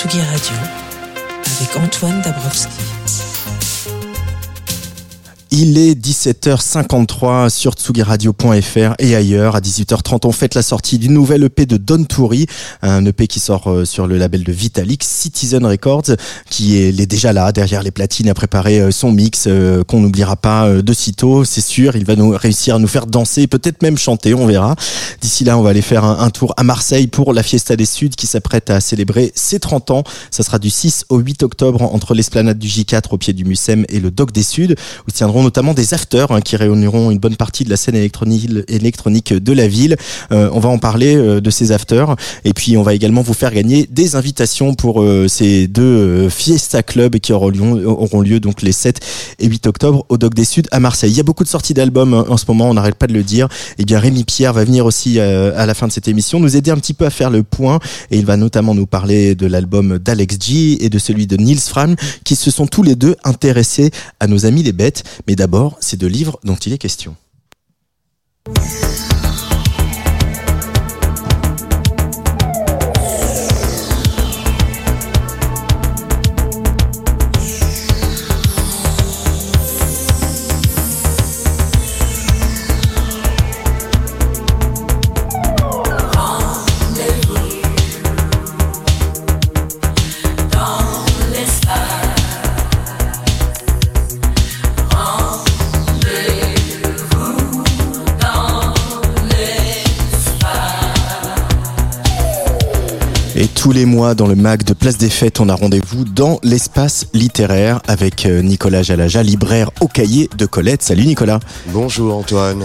Tsugi Radio avec Antoine Dabrowski. Il est 17h53 sur tsugiradio.fr et ailleurs. À 18h30, on fête la sortie du nouvel EP de Don Toury, un EP qui sort euh, sur le label de Vitalik, Citizen Records, qui est, déjà là, derrière les platines, à préparer euh, son mix, euh, qu'on n'oubliera pas de sitôt, c'est sûr. Il va nous réussir à nous faire danser, peut-être même chanter, on verra. D'ici là, on va aller faire un, un, tour à Marseille pour la Fiesta des Suds qui s'apprête à célébrer ses 30 ans. Ça sera du 6 au 8 octobre entre l'esplanade du J4 au pied du Mucem et le Doc des Suds, où tiendront notamment des afters hein, qui réuniront une bonne partie de la scène électronique, de la ville. Euh, on va en parler euh, de ces afters et puis on va également vous faire gagner des invitations pour euh, ces deux Fiesta Club qui auront lieu, donc les 7 et 8 octobre au Doc des Suds à Marseille. Il y a beaucoup de sorties d'albums hein, en ce moment, on n'arrête pas de le dire. Et bien Rémi Pierre va venir aussi à la fin de cette émission nous aider un petit peu à faire le point et il va notamment nous parler de l'album d'Alex G et de celui de Nils Fram qui se sont tous les deux intéressés à nos amis les bêtes. D'abord, c'est de livres dont il est question. Mois, dans le MAC de Place des Fêtes, on a rendez-vous dans l'espace littéraire avec euh, Nicolas Jalaja, libraire au cahier de Colette. Salut Nicolas. Bonjour Antoine.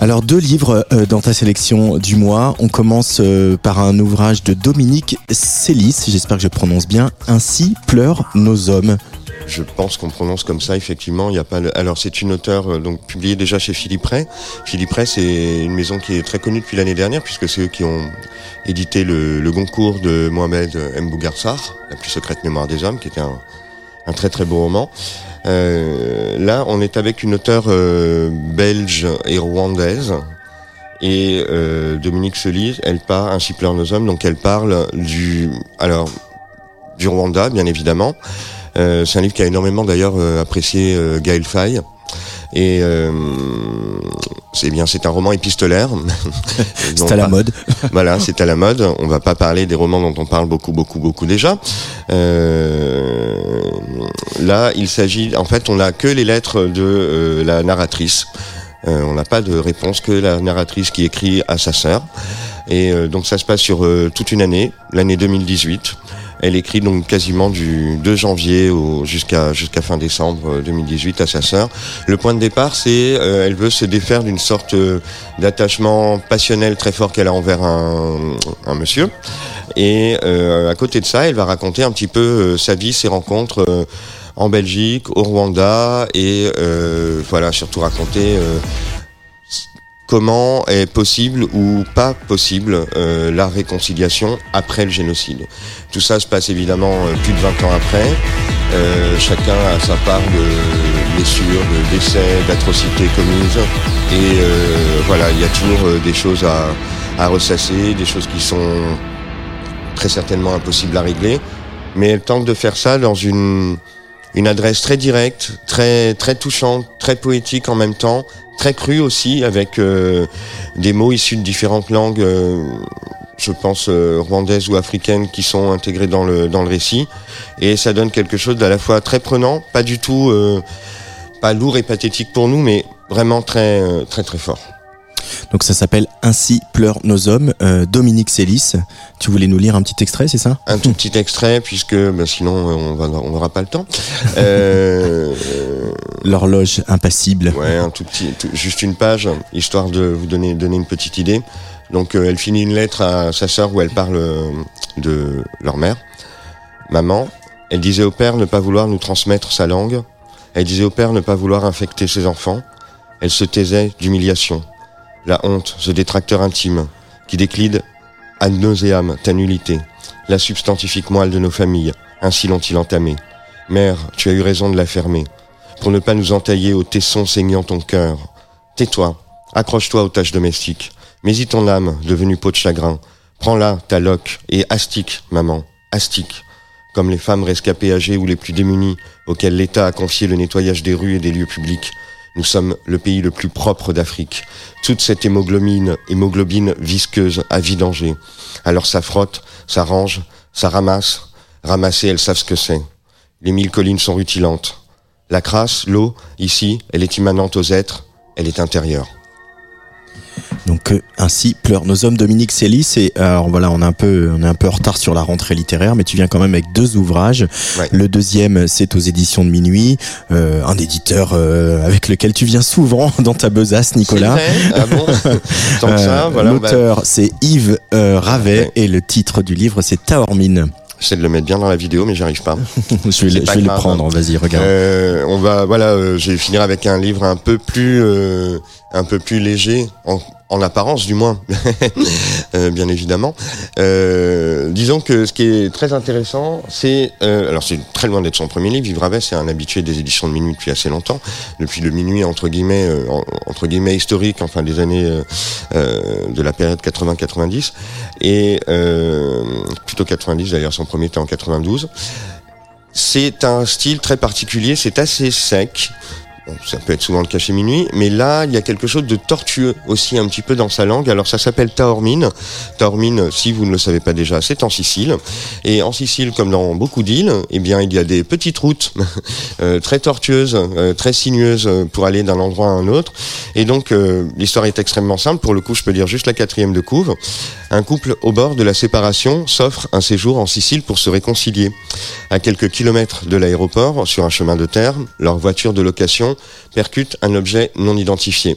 Alors deux livres euh, dans ta sélection du mois. On commence euh, par un ouvrage de Dominique Célis, j'espère que je prononce bien. Ainsi pleurent nos hommes. Je pense qu'on prononce comme ça, effectivement. Il y a pas. Le... Alors, c'est une auteure donc publiée déjà chez Philippe Ray. Philippe Ray, c'est une maison qui est très connue depuis l'année dernière, puisque c'est eux qui ont édité le, le Goncourt de Mohamed M. La plus secrète mémoire des hommes, qui était un, un très très beau roman. Euh, là, on est avec une auteure euh, belge et rwandaise. Et euh, Dominique Solis, elle part ainsi pleure nos hommes, donc elle parle du alors du Rwanda, bien évidemment. Euh, c'est un livre qui a énormément d'ailleurs euh, apprécié euh, Gaël Faye. Et euh, c'est bien, c'est un roman épistolaire. c'est à la mode. voilà, c'est à la mode. On va pas parler des romans dont on parle beaucoup, beaucoup, beaucoup déjà. Euh, là, il s'agit, en fait, on n'a que les lettres de euh, la narratrice. Euh, on n'a pas de réponse que la narratrice qui écrit à sa sœur. Et donc ça se passe sur toute une année, l'année 2018. Elle écrit donc quasiment du 2 janvier jusqu'à fin décembre 2018 à sa sœur. Le point de départ, c'est euh, elle veut se défaire d'une sorte euh, d'attachement passionnel très fort qu'elle a envers un, un monsieur. Et euh, à côté de ça, elle va raconter un petit peu euh, sa vie, ses rencontres euh, en Belgique, au Rwanda, et voilà, surtout raconter comment est possible ou pas possible euh, la réconciliation après le génocide. Tout ça se passe évidemment euh, plus de 20 ans après. Euh, chacun a sa part de blessures, de décès, d'atrocités commises. Et voilà, il y a toujours des choses à, à ressasser, des choses qui sont très certainement impossibles à régler. Mais elle tente de faire ça dans une, une adresse très directe, très, très touchante, très poétique en même temps, très cru aussi, avec euh, des mots issus de différentes langues, euh, je pense euh, rwandaises ou africaines, qui sont intégrés dans le dans le récit, et ça donne quelque chose d'à la fois très prenant, pas du tout, pas lourd et pathétique pour nous, mais vraiment très très très fort. Donc ça s'appelle Ainsi pleurent nos hommes. Euh, Dominique Célis, tu voulais nous lire un petit extrait, c'est ça? Un tout petit extrait, puisque ben, sinon on va on n'aura pas le temps. Euh, L'horloge impassible. Ouais, un tout petit, tout, juste une page, histoire de vous donner donner une petite idée. Donc euh, elle finit une lettre à sa sœur où elle parle de leur mère, maman. Elle disait au père ne pas vouloir nous transmettre sa langue. Elle disait au père ne pas vouloir infecter ses enfants. Elle se taisait d'humiliation la honte, ce détracteur intime, qui décline ad nauseam ta nullité, la substantifique moelle de nos familles, ainsi l'ont-ils entamé. Mère, tu as eu raison de la fermer, pour ne pas nous entailler au tesson saignant ton cœur. Tais-toi, accroche-toi aux tâches domestiques, mets-y ton âme, devenue peau de chagrin. Prends-la, ta loque, et astique, maman, astique. comme les femmes rescapées âgées ou les plus démunies, auxquelles l'État a confié le nettoyage des rues et des lieux publics. Nous sommes le pays le plus propre d'Afrique. Toute cette hémoglobine, hémoglobine visqueuse à vidanger. Alors ça frotte, ça range, ça ramasse. Ramasser, elles savent ce que c'est. Les mille collines sont rutilantes. La crasse, l'eau, ici, elle est immanente aux êtres, elle est intérieure. Donc euh, ainsi pleurent nos hommes Dominique Célis et alors voilà on est un peu on est un peu en retard sur la rentrée littéraire mais tu viens quand même avec deux ouvrages. Ouais. Le deuxième c'est aux éditions de minuit, euh, un éditeur euh, avec lequel tu viens souvent dans ta besace Nicolas. Ah bon Euh, voilà. bah, L'auteur c'est Yves euh, Ravet Ouais. et le titre du livre c'est Taormine. J'essaie de le mettre bien dans la vidéo, mais j'arrive pas. je vais, le- je vais le prendre, vas-y regarde. Euh, on va, voilà, euh, je vais finir avec un livre un peu plus, euh, un peu plus léger, en, en apparence du moins, Euh, bien évidemment. Euh, disons que ce qui est très intéressant, c'est, euh, alors c'est très loin d'être son premier livre. Yves Ravet, c'est un habitué des éditions de minuit depuis assez longtemps, depuis le minuit entre guillemets, en- entre guillemets historique, enfin des années de la période 80-90 et plutôt 90 d'ailleurs. Son premier était en 92. C'est un style très particulier, c'est assez sec. Ça peut être souvent le cas Minuit, mais là, il y a quelque chose de tortueux aussi un petit peu dans sa langue. Alors ça s'appelle Taormine. Taormine, si vous ne le savez pas déjà, c'est en Sicile. Et en Sicile, comme dans beaucoup d'îles, eh bien, il y a des petites routes euh, très tortueuses, euh, très sinueuses euh, pour aller d'un endroit à un autre. Et donc, l'histoire est extrêmement simple. Pour le coup, je peux lire juste la quatrième de couve. Un couple au bord de la séparation s'offre un séjour en Sicile pour se réconcilier. À quelques kilomètres de l'aéroport, sur un chemin de terre, leur voiture de location percute un objet non identifié.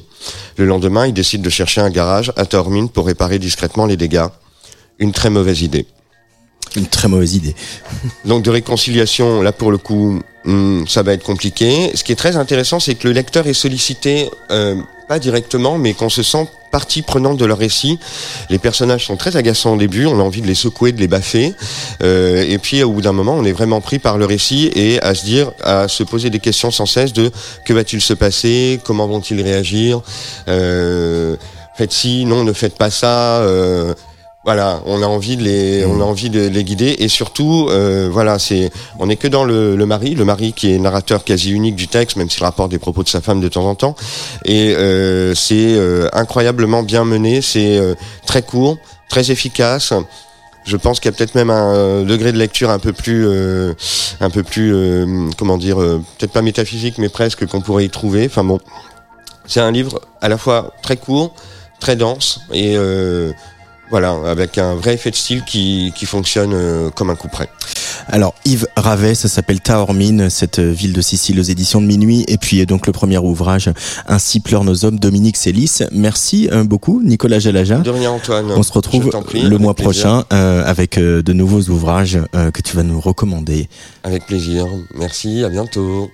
Le lendemain, ils décident de chercher un garage à Taormine pour réparer discrètement les dégâts. Une très mauvaise idée. Une très mauvaise idée. Donc de réconciliation, là pour le coup, hmm, ça va être compliqué. Ce qui est très intéressant, c'est que le lecteur est sollicité, euh, pas directement, mais qu'on se sent partie prenante de leur récit. Les personnages sont très agaçants au début, on a envie de les secouer, de les baffer, euh, et puis au bout d'un moment, on est vraiment pris par le récit et à se dire, à se poser des questions sans cesse de que va-t-il se passer, comment vont-ils réagir, euh, faites ci, non, ne faites pas ça. Euh, voilà, on a envie de les, on a envie de les guider et surtout, euh, voilà, c'est, on n'est que dans le, le mari, le mari qui est narrateur quasi unique du texte, même s'il rapporte des propos de sa femme de temps en temps, et euh, c'est euh, incroyablement bien mené, c'est euh, très court, très efficace. Je pense qu'il y a peut-être même un degré de lecture un peu plus, euh, un peu plus, euh, comment dire, euh, peut-être pas métaphysique, mais presque qu'on pourrait y trouver. Enfin bon, c'est un livre à la fois très court, très dense et euh, voilà, avec un vrai effet de style qui, qui fonctionne euh, comme un coup près. Alors Yves Ravet, ça s'appelle Taormine, cette ville de Sicile aux éditions de minuit, et puis euh, donc le premier ouvrage, Ainsi pleurent nos hommes, Dominique Célis. Merci euh, beaucoup, Nicolas Jalaja. De rien, Antoine. On se retrouve prie, le mois plaisir. prochain euh, avec euh, de nouveaux ouvrages euh, que tu vas nous recommander. Avec plaisir. Merci, à bientôt.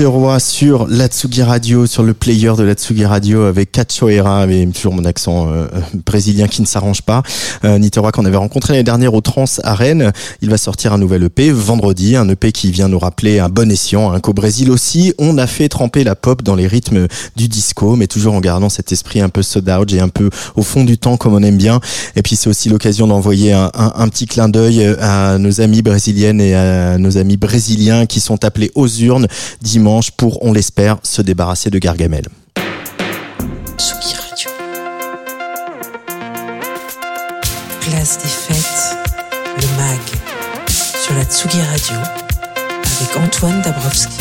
Niteroi sur l'Atsugi Radio, sur le player de l'Atsugi Radio avec Cachoeira, mais toujours mon accent euh, brésilien qui ne s'arrange pas. Euh, Niteroi qu'on avait rencontré l'année dernière au Trans à. Il va sortir un nouvel EP vendredi, un EP qui vient nous rappeler un bon escient, hein, qu'au Brésil aussi, on a fait tremper la pop dans les rythmes du disco, mais toujours en gardant cet esprit un peu soda et un peu au fond du temps comme on aime bien. Et puis c'est aussi l'occasion d'envoyer un, un- un petit clin d'œil à nos amis brésiliennes et à nos amis brésiliens qui sont appelés aux urnes dimanche pour, on l'espère, se débarrasser de Gargamel. Tsugi Radio. Place des fêtes, le MAG, sur la Tsugi Radio, avec Antoine Dabrowski.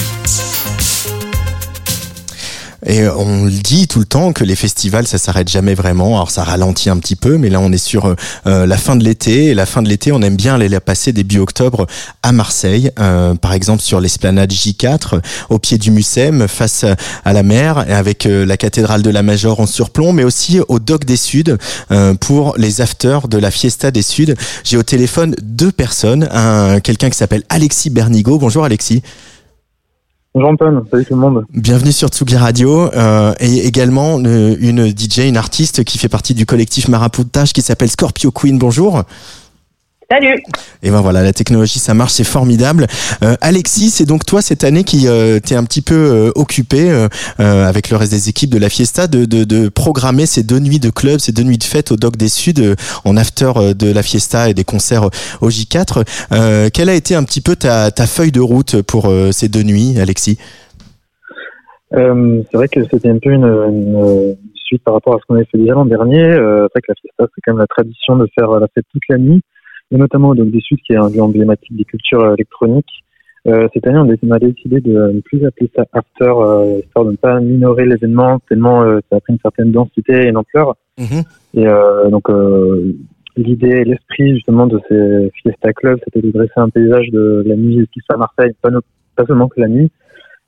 Et on le dit tout le temps que les festivals, ça s'arrête jamais vraiment. Alors ça ralentit un petit peu, mais là on est sur euh, la fin de l'été. Et la fin de l'été, on aime bien aller la passer début octobre à Marseille, euh, par exemple sur l'esplanade J4, au pied du Mucem, face à la mer, avec euh, la cathédrale de la Major en surplomb, mais aussi au Doc des Suds euh, pour les afters de la Fiesta des Suds. J'ai au téléphone deux personnes, un quelqu'un qui s'appelle Alexis Bernigo. Bonjour Alexis. Bonjour Antoine, salut tout le monde. Bienvenue sur Tsugi Radio euh, et également euh, une DJ, une artiste qui fait partie du collectif Marapoutage qui s'appelle Scorpio Queen. Bonjour. Salut Et ben voilà, la technologie, ça marche, c'est formidable. Euh, Alexis, c'est donc toi cette année qui euh, t'es un petit peu euh, occupé euh, euh, avec le reste des équipes de la Fiesta de, de, de programmer ces deux nuits de club, ces deux nuits de fête au Doc des Suds euh, en after de la Fiesta et des concerts au J4. Euh, quelle a été un petit peu ta, ta feuille de route pour euh, ces deux nuits, Alexis? Euh, c'est vrai que c'était un peu une, une suite par rapport à ce qu'on avait fait déjà l'an dernier. Euh, c'est vrai que la fiesta, c'est quand même la tradition de faire la fête toute la nuit, et notamment au Doc des Suds, qui est un lieu emblématique des cultures euh, électroniques. Euh, cette année, on a, décidé de ne plus appeler ça after, euh, histoire de ne pas minorer l'événement, tellement euh, ça a pris une certaine densité et une ampleur. Et euh, donc, euh, l'idée et l'esprit justement de ces Fiesta Club, c'était de dresser un paysage de la nuit qui se fait à Marseille, pas, no- pas seulement que la nuit,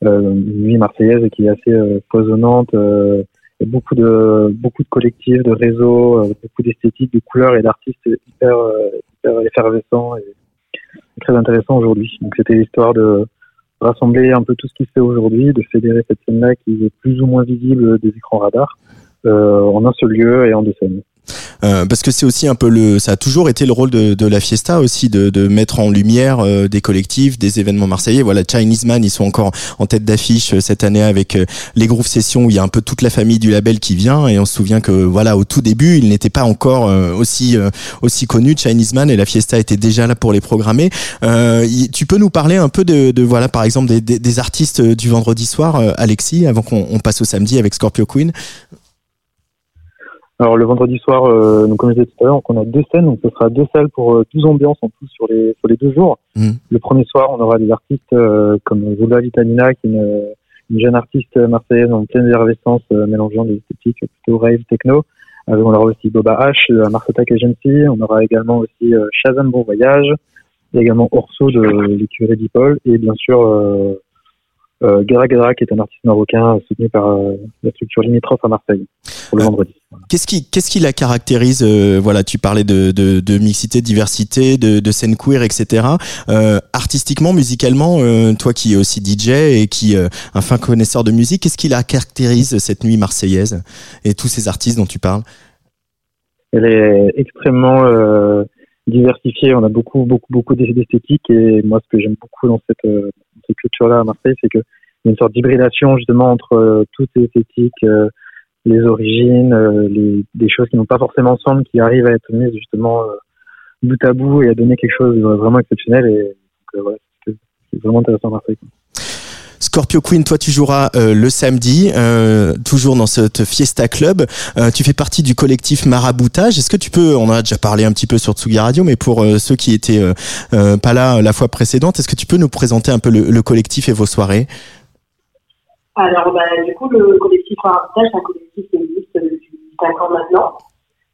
euh, une nuit marseillaise qui est assez euh, foisonnante, euh, et beaucoup de beaucoup de collectifs, de réseaux, euh, beaucoup d'esthétiques, de couleurs et d'artistes hyper euh, hyper effervescent et très intéressant aujourd'hui. Donc c'était l'histoire de rassembler un peu tout ce qui se fait aujourd'hui, de fédérer cette scène-là qui est plus ou moins visible des écrans radars euh, en un seul lieu et en deux scènes. Euh, parce que c'est aussi un peu le, ça a toujours été le rôle de, de la Fiesta aussi de, de mettre en lumière euh, des collectifs, des événements marseillais. Voilà, Chinese Man, ils sont encore en tête d'affiche euh, cette année avec euh, les Groove Sessions où il y a un peu toute la famille du label qui vient et on se souvient que voilà au tout début il n'était pas encore aussi aussi connu Chinese Man et la Fiesta était déjà là pour les programmer. Y, tu peux nous parler un peu de, de voilà par exemple des, des, des, artistes du vendredi soir, Alexis, avant qu'on on passe au samedi avec Scorpio Queen? Alors le vendredi soir, euh, donc, comme je disais tout à l'heure, on a deux scènes, donc ce sera deux salles pour euh, 12 ambiances en tout sur les sur les deux jours. Mmh. Le premier soir, on aura des artistes euh, comme Zola Vitamina, qui est une, une jeune artiste marseillaise en pleine effervescence, euh, mélangeant des esthétiques plutôt rave techno. Euh, on aura aussi Boba H, la Mars Attack Agency. On aura également aussi euh, Shazam Bon Voyage. Il y a également Orso de l'écurie Dipol et bien sûr euh, euh, Gara Gara, qui est un artiste marocain soutenu par euh, la structure limitrophe à Marseille pour le Ouais. vendredi. Qu'est-ce qui, qu'est-ce qui la caractérise euh, Voilà, tu parlais de, de, de mixité, de diversité, de, de scène queer, etc. Euh, artistiquement, musicalement, euh, toi qui es aussi DJ et qui euh, un fin connaisseur de musique, qu'est-ce qui la caractérise cette nuit marseillaise et tous ces artistes dont tu parles? Elle est extrêmement euh, diversifiée. On a beaucoup, beaucoup, beaucoup d'esthétiques. Et moi, ce que j'aime beaucoup dans cette, euh, cette culture-là à Marseille, c'est qu'il y a une sorte d'hybridation justement entre euh, toutes les esthétiques, euh, les origines, euh, des choses qui n'ont pas forcément ensemble, qui arrivent à être mises justement bout à bout et à donner quelque chose de vraiment exceptionnel. Et voilà, c'est vraiment intéressant à Marseille. Scorpio Queen, toi tu joueras euh, le samedi, euh, toujours dans cette Fiesta Club. Euh, tu fais partie du collectif Maraboutage. Est-ce que tu peux, on en a déjà parlé un petit peu sur Tsugi Radio, mais pour ceux qui étaient pas là la fois précédente, est-ce que tu peux nous présenter un peu le, le collectif et vos soirées? Alors, bah, du coup, le collectif Maraboutage, c'est un collectif qui existe depuis 5 ans maintenant.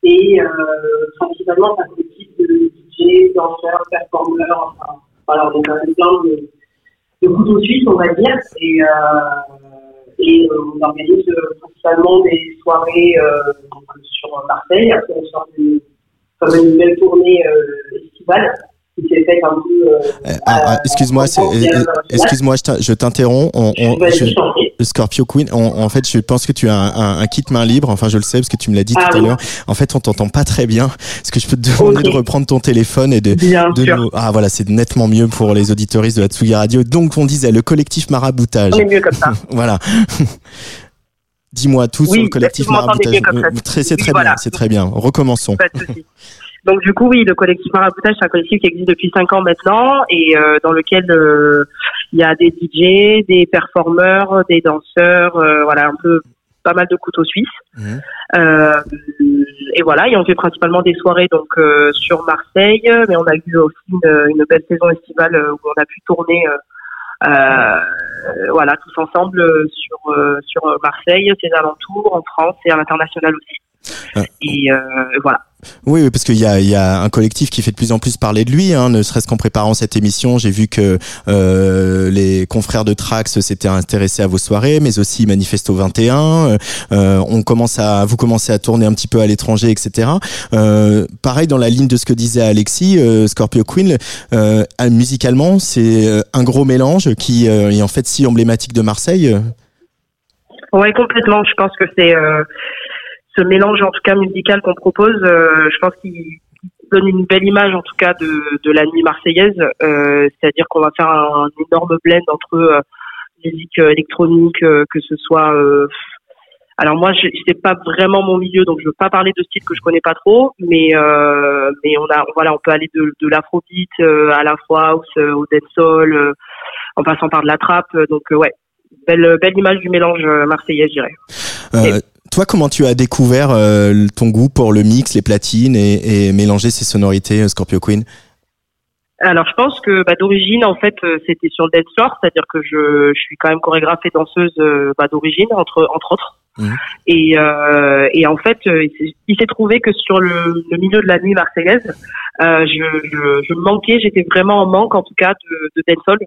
Et principalement, c'est un collectif de DJ, danseurs, performeurs. Enfin, voilà, quand même plein de, de couteaux suisses, on va dire. Et, euh, et euh, on organise euh, principalement des soirées sur Marseille. Après, on sort comme une belle tournée estivale Euh, Euh, ah, ah, excuse-moi, euh, l'international. excuse-moi, je t'in- je t'interromps. On, je-. Scorpio Queen, on- en fait, je pense que tu as un, un- un kit main libre. Enfin, je le sais parce que tu me l'as dit Ah tout à l'heure. En fait, on t'entend pas très bien. Est-ce que je peux te demander de reprendre ton téléphone et de, nous- Ah voilà, c'est nettement mieux pour les auditoristes de la Tsugi Radio. Donc, on disait le collectif Maraboutage. On est mieux comme ça. Voilà. Dis-moi tout Oui, sur le collectif Maraboutage. Euh, très- C'est Oui, très voilà. bien, c'est très bien. Recommençons. Pas de souci. Donc du coup, oui, le collectif Maraboutage, c'est un collectif qui existe depuis cinq ans maintenant et euh, dans lequel euh, il y a des DJ, des performeurs, des danseurs, euh, voilà, un peu pas mal de couteaux suisses. Mhm. Euh, et voilà, et on fait principalement des soirées donc euh, sur Marseille, mais on a eu aussi une, une belle saison estivale où on a pu tourner. voilà, tous ensemble sur sur Marseille, ses alentours, en France et à l'international aussi. Euh, Et euh, voilà. Oui, oui, parce qu'il y y a un collectif qui fait de plus en plus parler de lui, hein, ne serait-ce qu'en préparant cette émission. J'ai vu que euh, les confrères de Trax s'étaient intéressés à vos soirées, mais aussi Manifesto 21. Euh, on commence à, vous commencez à tourner un petit peu à l'étranger, etc. Euh, pareil dans la ligne de ce que disait Alexis, euh, Scorpio Queen, euh, musicalement, c'est un gros mélange qui euh, est en fait si emblématique de Marseille. Ouais, complètement. Je pense que c'est euh, ce mélange, en tout cas musical qu'on propose. euh, je pense qu'il donne une belle image, en tout cas, de, de la nuit marseillaise. Euh, C'est-à-dire qu'on va faire un, énorme blend entre euh, musique électronique, que ce soit. alors moi, je c'est pas vraiment mon milieu, donc je veux pas parler de style que je connais pas trop, mais euh, mais on a voilà, on peut aller de, de l'afrobeat euh, à l'afro house, euh, au dancehall, en passant par de la trap. euh, donc ouais, belle belle image du mélange marseillais, je dirais. Toi, comment tu as découvert euh, ton goût pour le mix, les platines et, et mélanger ces sonorités, euh, Scorpio Queen? Alors je pense que bah, d'origine en fait euh, c'était sur le dance floor, c'est-à-dire que je, je suis quand même chorégraphe et danseuse bah, d'origine entre entre autres. Mhm. Et, euh, et en fait il s'est- il s'est trouvé que sur le, le milieu de la nuit marseillaise, euh, je, je, je manquais, j'étais vraiment en manque en tout cas de, de dancehall.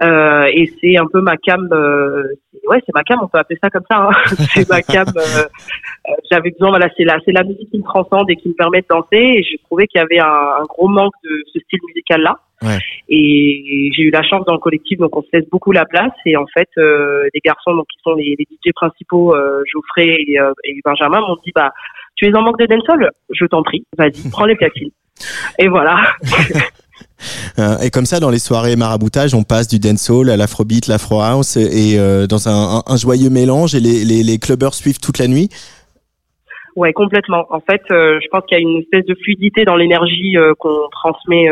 Euh, et c'est un peu ma cam, euh, ouais, c'est ma cam, on peut appeler ça comme ça. Hein. c'est ma cam. euh, euh, J'avais besoin, voilà, c'est la, c'est la musique qui me transcende et qui me permet de danser. Et j'ai trouvé qu'il y avait un, un gros manque de ce style musical-là. Ouais. Et j'ai eu la chance dans le collectif, donc on se laisse beaucoup la place. Et en fait, euh, les garçons, donc qui sont les, les DJ principaux, euh, Geoffrey et, euh, et Benjamin, m'ont dit, bah, tu es en manque de dancehall Je t'en prie, vas-y, prends les platines. Et voilà. Euh, et comme ça, dans les soirées maraboutage, on passe du dancehall à l'afrobeat, l'afro house, et euh, dans un, joyeux mélange. Et les, les, clubbers suivent toute la nuit? Ouais, complètement. En fait, euh, je pense qu'il y a une espèce de fluidité dans l'énergie qu'on transmet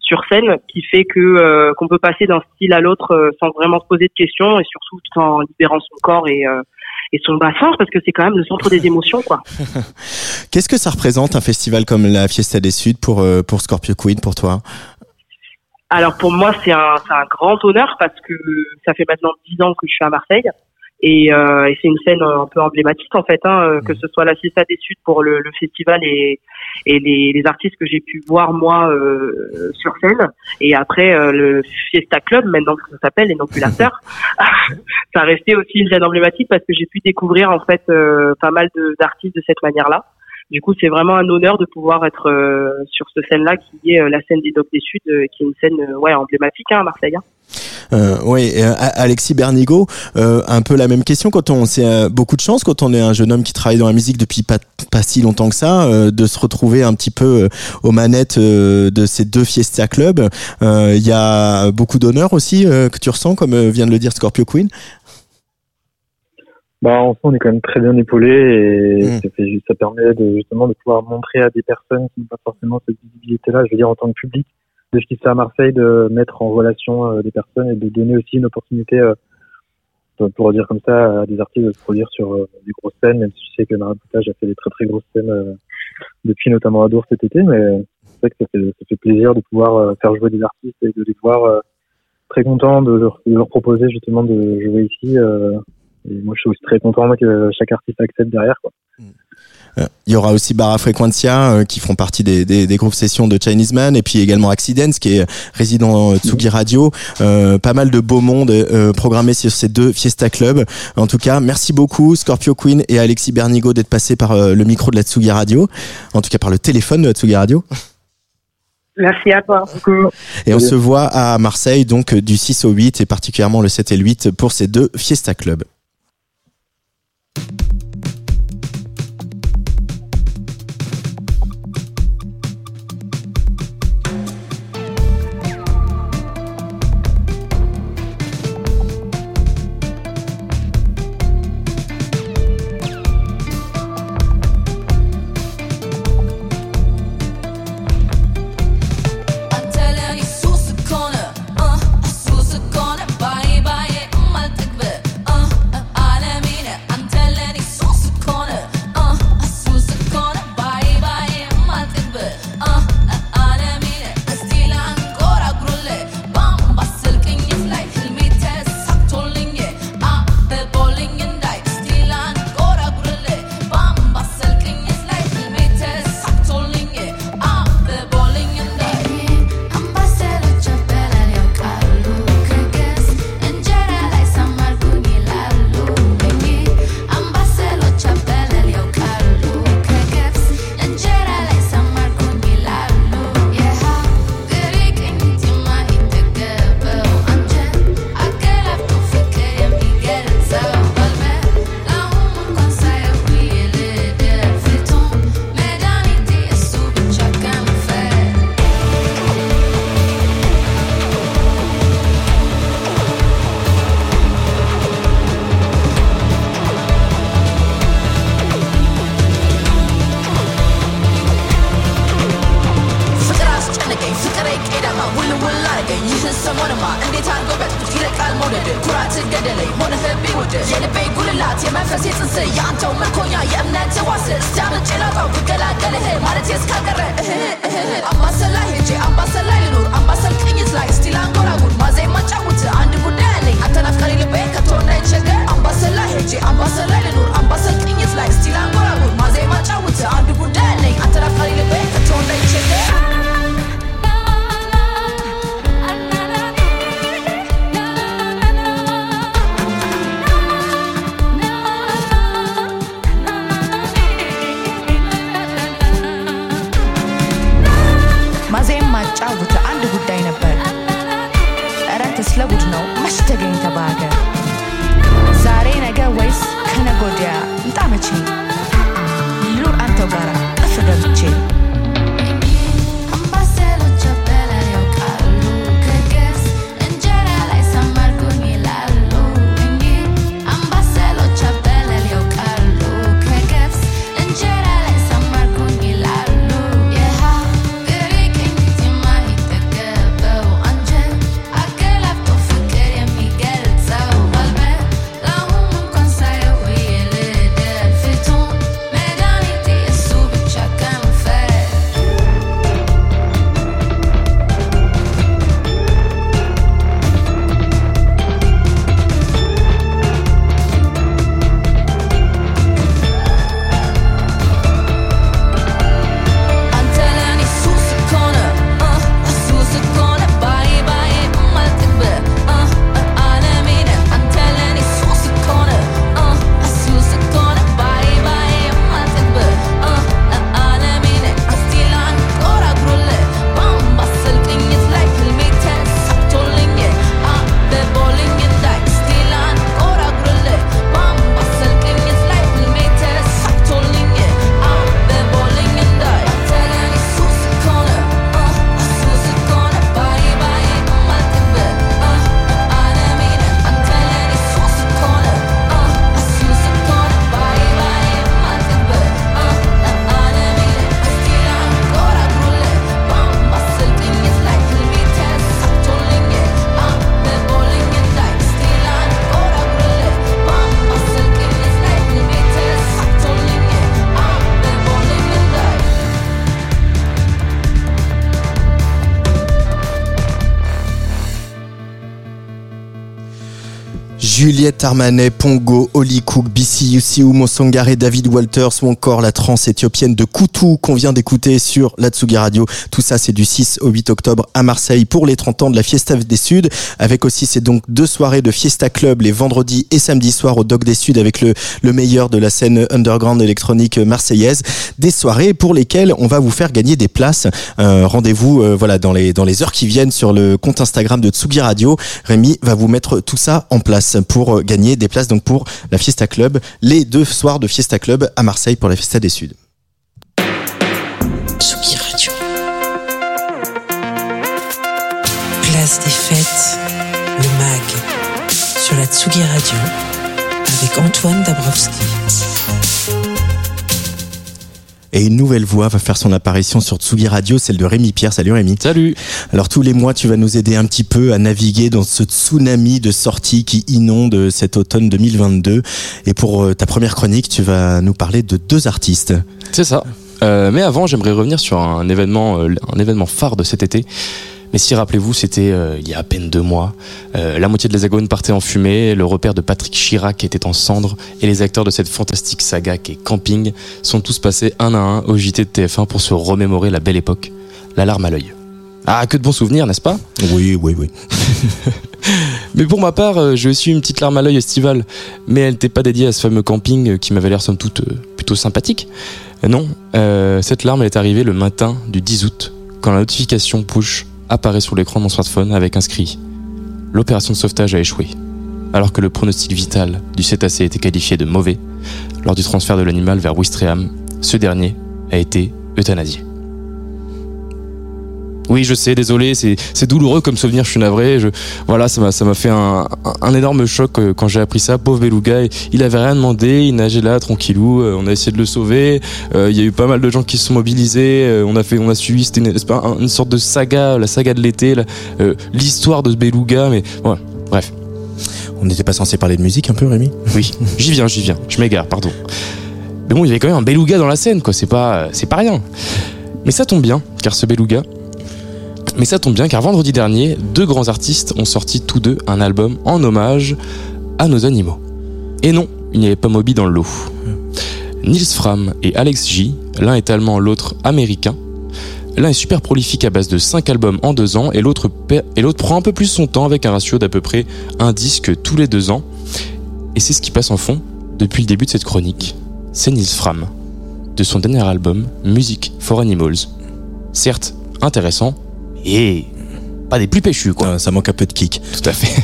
sur scène qui fait que qu'on peut passer d'un style à l'autre sans vraiment se poser de questions et surtout tout en libérant son corps et et son bassin parce que c'est quand même le centre des émotions quoi. Qu'est-ce que ça représente un festival comme la Fiesta des Suds pour euh, pour Scorpio Queen pour toi? Alors pour moi, c'est un, c'est un grand honneur parce que ça fait maintenant dix ans que je suis à Marseille et, euh, et c'est une scène un peu emblématique en fait, hein, euh, que ce soit la Fiesta des Suds pour le, le festival et, et les, les artistes que j'ai pu voir moi euh, sur scène et après euh, le Fiesta Club maintenant que ça s'appelle et non plus l'after. ça a resté aussi une scène emblématique parce que j'ai pu découvrir en fait euh, pas mal de- d'artistes de cette manière-là. Du coup, c'est vraiment un honneur de pouvoir être euh, sur cette scène-là, qui est la scène des Docs des Suds, euh, qui est une scène ouais emblématique hein, à Marseille. hein. Euh, oui, euh, Alexis Bernigo, euh, un peu la même question quand on c'est euh, beaucoup de chance quand on est un jeune homme qui travaille dans la musique depuis pas pas si longtemps que ça, euh, de se retrouver un petit peu euh, aux manettes euh, de ces deux Fiesta Club. Euh, Il y a beaucoup d'honneur aussi euh, que tu ressens, comme vient de le dire Scorpio Queen? Bah, en soi, on est quand même très bien épaulé et Mm. ça, fait, ça permet de, justement de pouvoir montrer à des personnes qui n'ont pas forcément cette visibilité-là, je veux dire en tant que public, de ce qui se fait à Marseille, de mettre en relation euh, des personnes et de donner aussi une opportunité, euh, pour- dire comme ça, à des artistes de se produire sur euh, des grosses scènes, même si je sais que Maraboutage a fait des très très grosses scènes depuis notamment à Dour cet été, mais c'est vrai que ça fait, ça fait plaisir de pouvoir faire jouer des artistes et de les voir très contents de leur, de leur proposer justement de jouer ici. euh, et moi, je suis aussi très content moi, que chaque artiste accepte derrière. Quoi. Euh, Il y aura aussi Barra Frequencia euh, qui feront partie des, des, des groupes sessions de Chinese Man et puis également Accidents qui est résident euh, Tsugi Radio. Euh, pas mal de beau monde euh, programmé sur ces deux Fiesta Club. En tout cas, merci beaucoup Scorpio Queen et Alexis Bernigo d'être passés par euh, le micro de la Tsugi Radio. En tout cas par le téléphone de la Tsugi Radio. Merci à toi. Et on se voit à Marseille donc du 6 au 8 et particulièrement le 7 et le 8 pour ces deux Fiesta Club. Thank you የሚያጫውት አንድ ጉዳይ ነበር። አንተ ስለ ጉድ ነው። መች ተገኝተ በሀገር ዛሬ ነገ ወይስ ከነገ ወዲያ? ምጣ መቼ? ልኑር አንተው ጋራ ጥፍ ገብቼ Juliette Armanet, Pongo, Oli Cook, BC Yusiu, Mosongare, David Walters ou encore la trance éthiopienne de Koutou qu'on vient d'écouter sur la Tsugi Radio. Tout ça, c'est du 6 au 8 octobre à Marseille pour les 30 ans de la Fiesta des Suds. Avec aussi, c'est donc deux soirées de Fiesta Club les vendredis et samedis soirs au Doc des Suds avec le, le meilleur de la scène underground électronique marseillaise. Des soirées pour lesquelles on va vous faire gagner des places. Rendez-vous, euh, voilà, dans les, dans les heures qui viennent sur le compte Instagram de Tsugi Radio. Rémi va vous mettre tout ça en place pour euh, gagner des places donc pour la Fiesta Club, les deux soirs de Fiesta Club à Marseille pour la Fiesta des Suds. Tsugi Radio. Place des fêtes, le MAG, sur la Tsugi Radio, avec Antoine Dabrowski. Et une nouvelle voix va faire son apparition sur Tsugi Radio, celle de Rémi Pierre. Salut Rémi. Salut Alors tous les mois, tu vas nous aider un petit peu à naviguer dans ce tsunami de sorties qui inonde cet automne 2022. Et pour euh, ta première chronique, tu vas nous parler de deux artistes. C'est ça. Euh, mais avant, j'aimerais revenir sur un événement, euh, un événement phare de cet été. Mais si rappelez-vous, c'était euh, il y a à peine deux mois. Euh, la moitié de l'hexagone partait en fumée, le repère de Patrick Chirac était en cendres, et les acteurs de cette fantastique saga qui est Camping sont tous passés un à un au JT de TF1 pour se remémorer la belle époque. La larme à l'œil. Ah, que de bons souvenirs, n'est-ce pas? Oui, oui, oui. Mais pour ma part, euh, j'ai aussi une petite larme à l'œil estivale. Mais elle n'était pas dédiée à ce fameux camping qui m'avait l'air somme toute plutôt sympathique. Non, euh, cette larme elle est arrivée le matin du 10 août, quand la notification push apparaît sur l'écran de mon smartphone avec inscrit L'opération de sauvetage a échoué. Alors que le pronostic vital du cétacé était qualifié de mauvais, lors du transfert de l'animal vers Ouistreham, ce dernier a été euthanasié. Oui, je sais, désolé, c'est douloureux comme souvenir, je suis navré. Je, voilà, ça m'a fait un, un, énorme choc euh, quand j'ai appris ça. Pauvre beluga, il- avait rien demandé, il nageait là tranquillou. euh, on a essayé de le sauver. euh, Il y a eu pas mal de gens qui se sont mobilisés. on a fait, on a suivi, c'était une, une sorte de saga, la saga de l'été, là, euh, l'histoire de ce beluga. Mais ouais, bref, On n'était pas censé parler de musique un peu, Rémi? Oui, j'y viens, j'y viens. Je m'égare, pardon. Mais bon, il y avait quand même un beluga dans la scène, quoi. C'est pas, c'est pas rien. Mais ça tombe bien, car ce beluga. Mais ça tombe bien, car vendredi dernier, deux grands artistes ont sorti tous deux un album en hommage à nos animaux. Et non, il n'y avait pas Moby dans le lot. Nils Fram et Alex J, l'un est allemand, l'autre américain. L'un est super prolifique à base de 5 albums en 2 ans et l'autre prend un peu plus son temps avec un ratio d'à peu près un disque tous les 2 ans. Et c'est ce qui passe en fond depuis le début de cette chronique. C'est Nils Fram, de son dernier album Music for Animals. Certes, intéressant et pas des plus péchus, quoi. Ça manque un peu de kick. Tout à fait.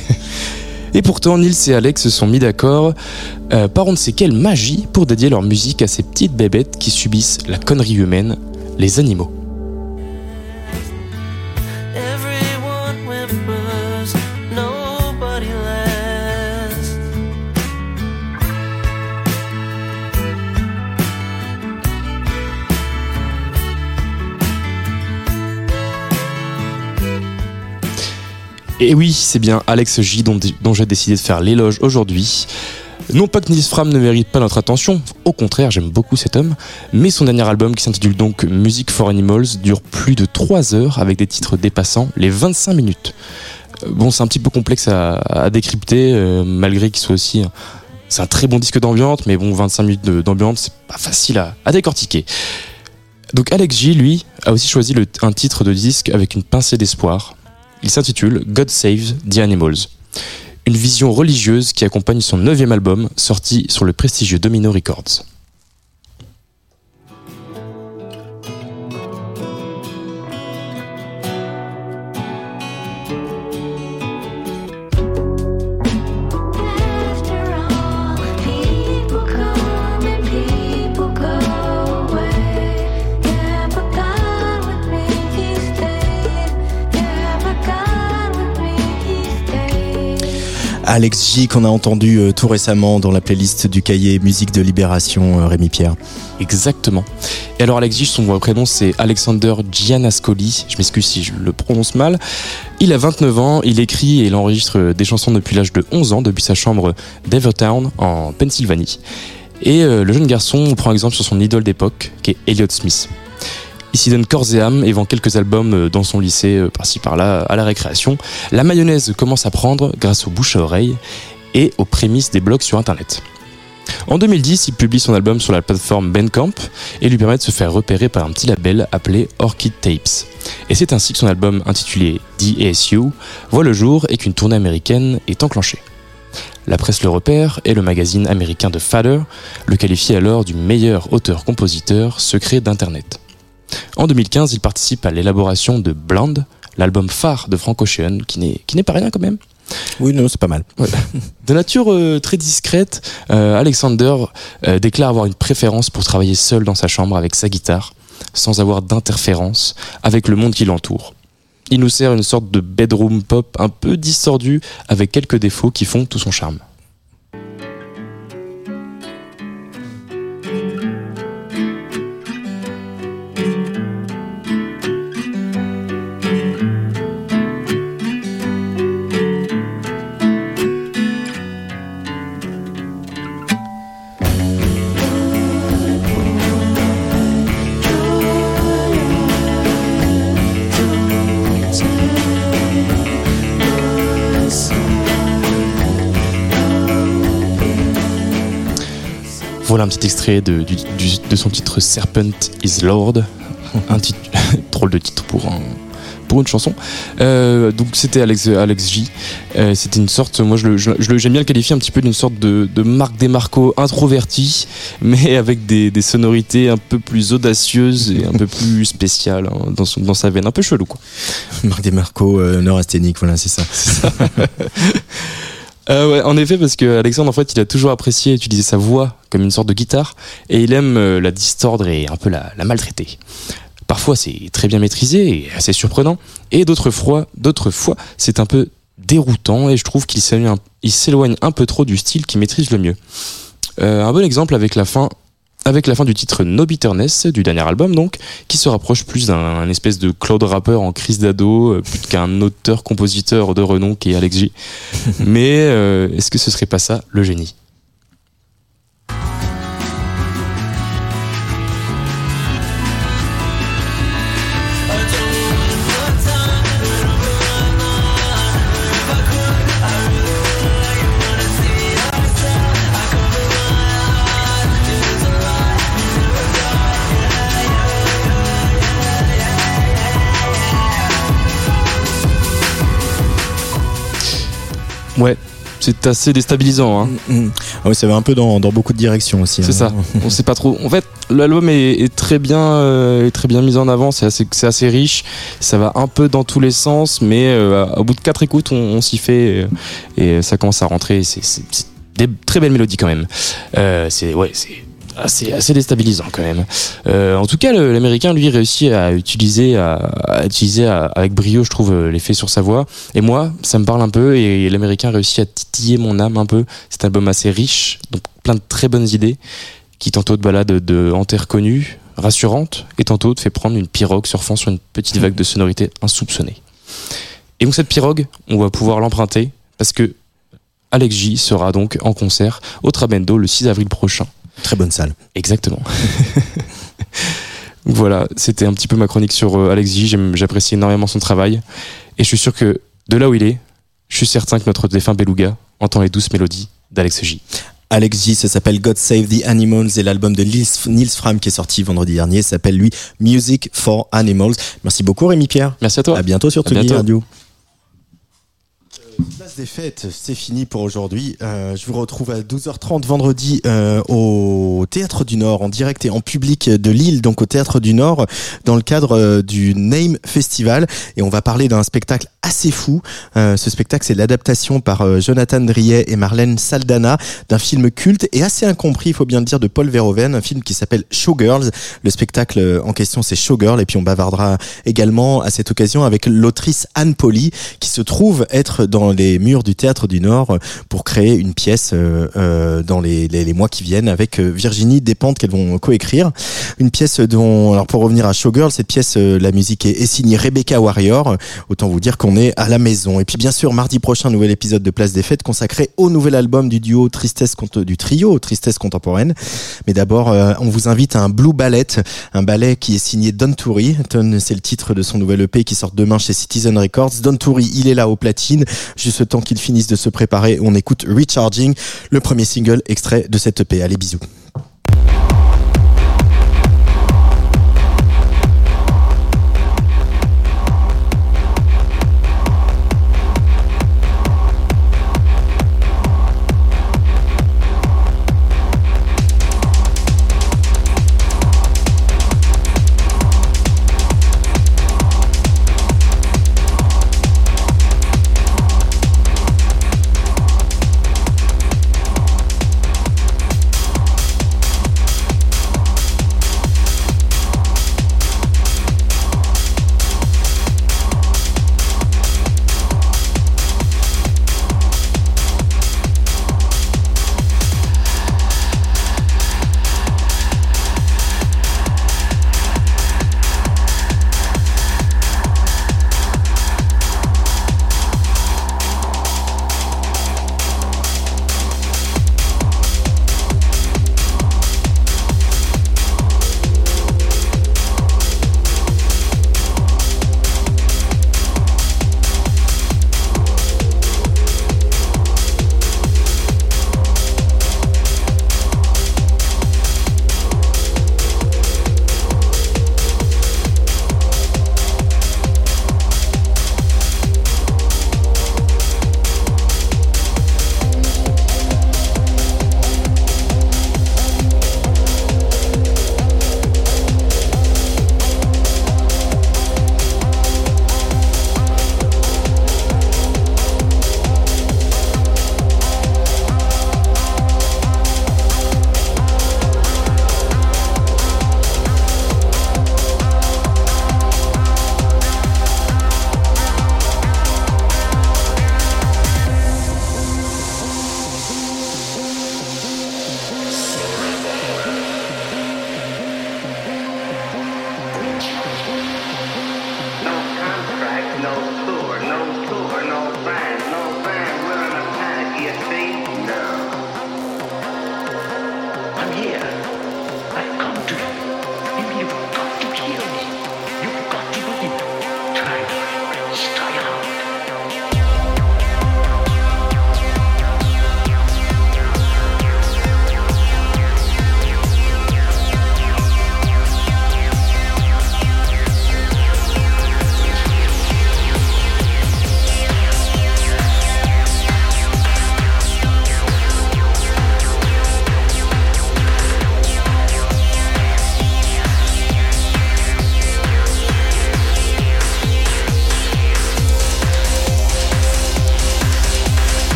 Et pourtant, Nils et Alex se sont mis d'accord euh, par on ne sait quelle magie pour dédier leur musique à ces petites bébêtes qui subissent la connerie humaine, les animaux. Et oui, c'est bien Alex J dont, j'ai décidé de faire l'éloge aujourd'hui. Non pas que Nils Fram ne mérite pas notre attention, au contraire, j'aime beaucoup cet homme, mais son dernier album qui s'intitule donc Music for Animals dure plus de 3 heures avec des titres dépassant les 25 minutes. Euh, Bon, c'est un petit peu complexe à, décrypter, euh, malgré qu'il soit aussi. C'est un très bon disque d'ambiance, mais bon, 25 minutes d'ambiance, c'est pas facile à, décortiquer. Donc Alex J, lui, a aussi choisi un titre de disque avec une pincée d'espoir. Il s'intitule God Saves the Animals. Une vision religieuse qui accompagne son neuvième album, sorti sur le prestigieux Domino Records. Alex J qu'on a entendu euh, tout récemment dans la playlist du cahier musique de Libération euh, Rémi Pierre. Exactement. Et alors Alex J, son vrai prénom c'est Alexander Giannascoli, je m'excuse si je le prononce mal. Il a 29 ans, il écrit et il enregistre des chansons depuis l'âge de 11 ans, depuis sa chambre d'Evertown en Pennsylvanie. Et euh, le jeune garçon prend exemple sur son idole d'époque, qui est Elliott Smith. Il s'y donne corps et âme et vend quelques albums euh, dans son lycée, euh, par-ci par-là, à la récréation. La mayonnaise commence à prendre grâce aux bouches à oreille et aux prémices des blogs sur Internet. En 2010, il publie son album sur la plateforme Bandcamp et lui permet de se faire repérer par un petit label appelé Orchid Tapes. Et c'est ainsi que son album intitulé DASU voit le jour et qu'une tournée américaine est enclenchée. La presse le repère et le magazine américain de Father le qualifie alors du meilleur auteur-compositeur secret d'Internet. En 2015, il participe à l'élaboration de Blonde, l'album phare de Frank Ocean, qui n'est pas rien quand même. Oui, non, c'est pas mal. De nature euh, très discrète, euh, Alexander euh, déclare avoir une préférence pour travailler seul dans sa chambre avec sa guitare, sans avoir d'interférence avec le monde qui l'entoure. Il nous sert une sorte de bedroom pop un peu distordu, avec quelques défauts qui font tout son charme. Petit extrait de, du- du- de son titre Serpent is Lord. Un titre, drôle de titre pour, un- pour une chanson. Euh, donc c'était Alex, Alex J. Euh, c'était une sorte, moi je le- je j'aime bien le qualifier un petit peu d'une sorte de, de Marc Desmarco introverti, mais avec des, des sonorités un peu plus audacieuses et un peu plus spéciales hein, dans, son, dans sa veine. Un peu chelou quoi. Marc Desmarco, euh, neurasthénique, voilà, c'est ça. Euh, en effet, parce que Alexandre, en fait, il a toujours apprécié utiliser sa voix comme une sorte de guitare, et il aime euh, la distordre et un peu la, maltraiter. Parfois, c'est très bien maîtrisé et assez surprenant, et d'autres fois, d'autres fois, c'est un peu déroutant, et je trouve qu'il s'éloigne un, il s'éloigne un peu trop du style qu'il maîtrise le mieux. Euh, un bon exemple avec la fin. Avec la fin du titre No Bitterness du dernier album donc, qui se rapproche plus d'un un espèce de Claude rappeur en crise d'ado, euh, plus qu'un auteur-compositeur de renom qui est Alex J. Mais euh, est-ce que ce serait pas ça le génie? Ouais, c'est assez déstabilisant. Hein. Mm. Ah oui, ça va un peu dans, dans beaucoup de directions aussi. C'est hein. ça. On sait pas trop. En fait, l'album est, est très bien, euh, est très bien mis en avant. C'est assez, c'est assez riche. Ça va un peu dans tous les sens, mais euh, au bout de quatre écoutes, on, on s'y fait euh, et ça commence à rentrer. C'est, des très belles mélodies quand même. Euh, c'est ouais, c'est assez, assez déstabilisant quand même. Euh, en tout cas, l'américain lui réussit à utiliser, avec brio, je trouve, euh, l'effet sur sa voix. Et moi, ça me parle un peu et l'américain réussit à titiller mon âme un peu. C'est un album assez riche, donc plein de très bonnes idées qui tantôt te balade de hanté reconnue, rassurante, et tantôt te fait prendre une pirogue surfant sur une petite vague de sonorité insoupçonnée. Et donc cette pirogue, on va pouvoir l'emprunter parce que Alex J sera donc en concert au Trabendo le 6 avril prochain. Très bonne salle. Exactement. voilà, c'était un petit peu ma chronique sur euh, Alex J. J'apprécie énormément son travail. Et je suis sûr que de là où il est, je suis certain que notre défunt Beluga entend les douces mélodies d'Alex J. Alex J, ça s'appelle God Save the Animals et l'album de Nils, Fram qui est sorti vendredi dernier s'appelle lui Music for Animals. Merci beaucoup Rémi Pierre. Merci à toi. À bientôt sur Tsugi. Radio. Place des fêtes, c'est fini pour aujourd'hui. Euh, je vous retrouve à 12h30 vendredi euh, au Théâtre du Nord, en direct et en public de Lille, donc au Théâtre du Nord, dans le cadre euh, du Name Festival. Et on va parler d'un spectacle assez fou. Ce spectacle, c'est l'adaptation par Jonathan Driet et Marlène Saldana d'un film culte et assez incompris, il faut bien le dire, de Paul Verhoeven, un film qui s'appelle Showgirls. Le spectacle en question, c'est Showgirl. Et puis on bavardera également à cette occasion avec l'autrice Anne Polly, qui se trouve être dans les murs du Théâtre du Nord euh, pour créer une pièce euh, euh, dans les, les, les mois qui viennent avec euh, Virginie Despentes qu'elles vont coécrire. Une pièce dont, alors pour revenir à Showgirl, cette pièce, la musique est, est signée Rebecca Warrior. Autant vous dire qu'on est à la maison. Et puis bien sûr, mardi prochain, nouvel épisode de Place des Fêtes consacré au nouvel album du duo Tristesse du trio Tristesse Contemporaine. Mais d'abord, euh, on vous invite à un Blue Ballet, un ballet qui est signé Don Toury. Don, c'est le titre de son nouvel EP qui sort demain chez Citizen Records. Don Toury, il est là au platine. Juste le temps qu'il finisse de se préparer, on écoute Recharging, le premier single extrait de cette EP. Allez, bisous.